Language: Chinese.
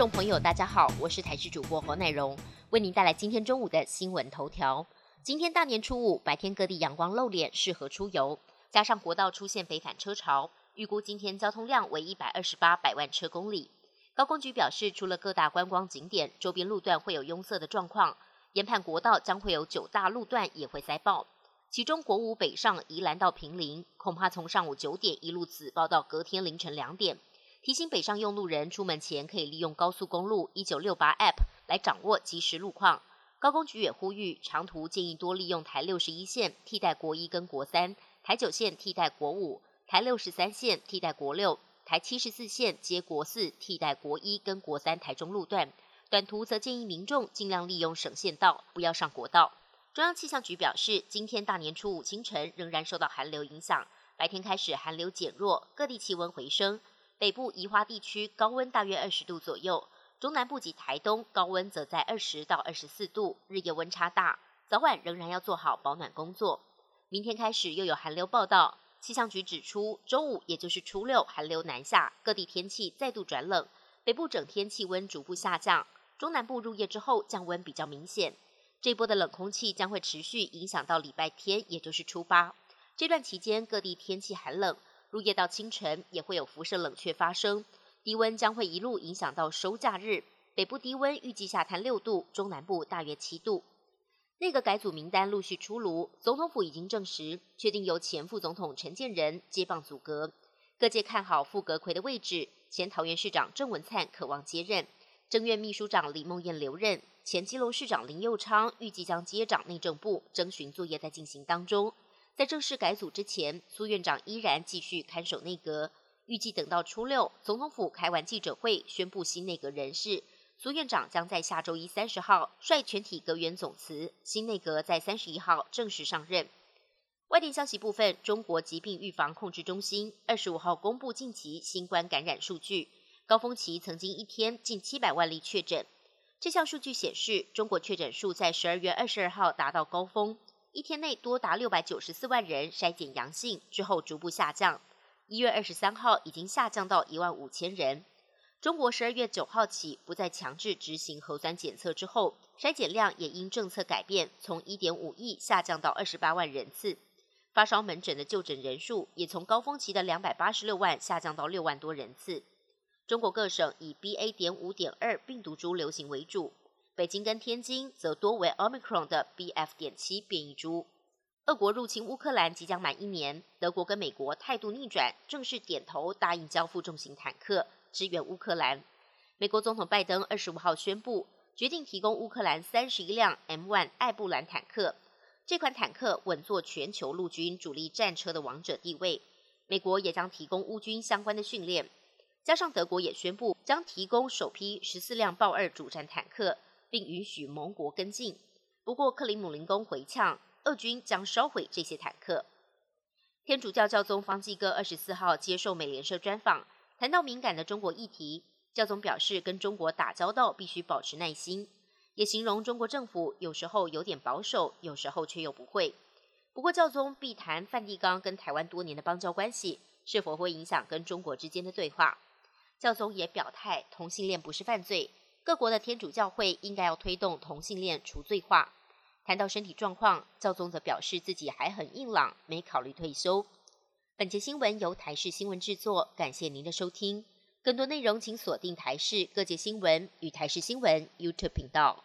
众朋友，大家好，我是台视主播侯乃荣，为您带来今天中午的新闻头条。今天大年初五，白天各地阳光露脸，适合出游。加上国道出现北返车潮，预估今天交通量为一百二十八百万车公里。高工局表示，除了各大观光景点，周边路段会有拥塞的状况，研判国道将会有九大路段也会塞爆。其中国五北上宜兰到平林，恐怕从上午九点一路子爆到隔天凌晨两点。提醒北上用路人出门前可以利用高速公路一九六八 App 来掌握即时路况。高工局也呼吁，长途建议多利用台六十一线替代国一跟国三，台九线替代国五，台六十三线替代国六，台七十四线接国四替代国一跟国三台中路段。短途则建议民众尽量利用省县道，不要上国道。中央气象局表示，今天大年初五清晨仍然受到寒流影响，白天开始寒流减弱，各地气温回升。北部宜花地区高温大约二十度左右，中南部及台东高温则在二十到二十四度，日夜温差大，早晚仍然要做好保暖工作。明天开始又有寒流报道，气象局指出，周五也就是初六寒流南下，各地天气再度转冷，北部整天气温逐步下降，中南部入夜之后降温比较明显。这波的冷空气将会持续影响到礼拜天，也就是初八，这段期间各地天气寒冷。入夜到清晨也会有辐射冷却发生，低温将会一路影响到收假日。北部低温预计下探六度，中南部大约七度。内阁改组名单陆续出炉，总统府已经证实，确定由前副总统陈建仁接棒组阁。各界看好副阁魁的位置，前桃园市长郑文灿渴望接任，政院秘书长李梦燕留任，前基隆市长林佑昌预计将接掌内政部，征询作业在进行当中。在正式改组之前，苏院长依然继续看守内阁。预计等到初六，总统府开完记者会，宣布新内阁人事。苏院长将在下周一三十号率全体阁员总辞，新内阁在三十一号正式上任。外电消息部分，中国疾病预防控制中心二十五号公布近期新冠感染数据，高峰期曾经一天近七百万例确诊。这项数据显示，中国确诊数在十二月二十二号达到高峰。一天内多达六百九十四万人筛检阳性，之后逐步下降。一月二十三号已经下降到一万五千人。中国十二月九号起不再强制执行核酸检测之后，筛检量也因政策改变，从一点五亿下降到二十八万人次。发烧门诊的就诊人数也从高峰期的两百八十六万下降到六万多人次。中国各省以 BA. 点五点二病毒株流行为主。北京跟天津则多为 Omicron 的 BF. 点七变异株。俄国入侵乌克兰即将满一年，德国跟美国态度逆转，正式点头答应交付重型坦克支援乌克兰。美国总统拜登二十五号宣布，决定提供乌克兰三十一辆 M1 艾布兰坦克。这款坦克稳坐全球陆军主力战车的王者地位。美国也将提供乌军相关的训练，加上德国也宣布将提供首批十四辆豹二主战坦克。并允许盟国跟进。不过，克里姆林宫回呛，俄军将烧毁这些坦克。天主教教宗方济各二十四号接受美联社专访，谈到敏感的中国议题，教宗表示，跟中国打交道必须保持耐心，也形容中国政府有时候有点保守，有时候却又不会。不过，教宗必谈梵蒂冈跟台湾多年的邦交关系是否会影响跟中国之间的对话。教宗也表态，同性恋不是犯罪。各国的天主教会应该要推动同性恋除罪化。谈到身体状况，教宗则表示自己还很硬朗，没考虑退休。本节新闻由台视新闻制作，感谢您的收听。更多内容请锁定台视各界新闻与台视新闻 YouTube 频道。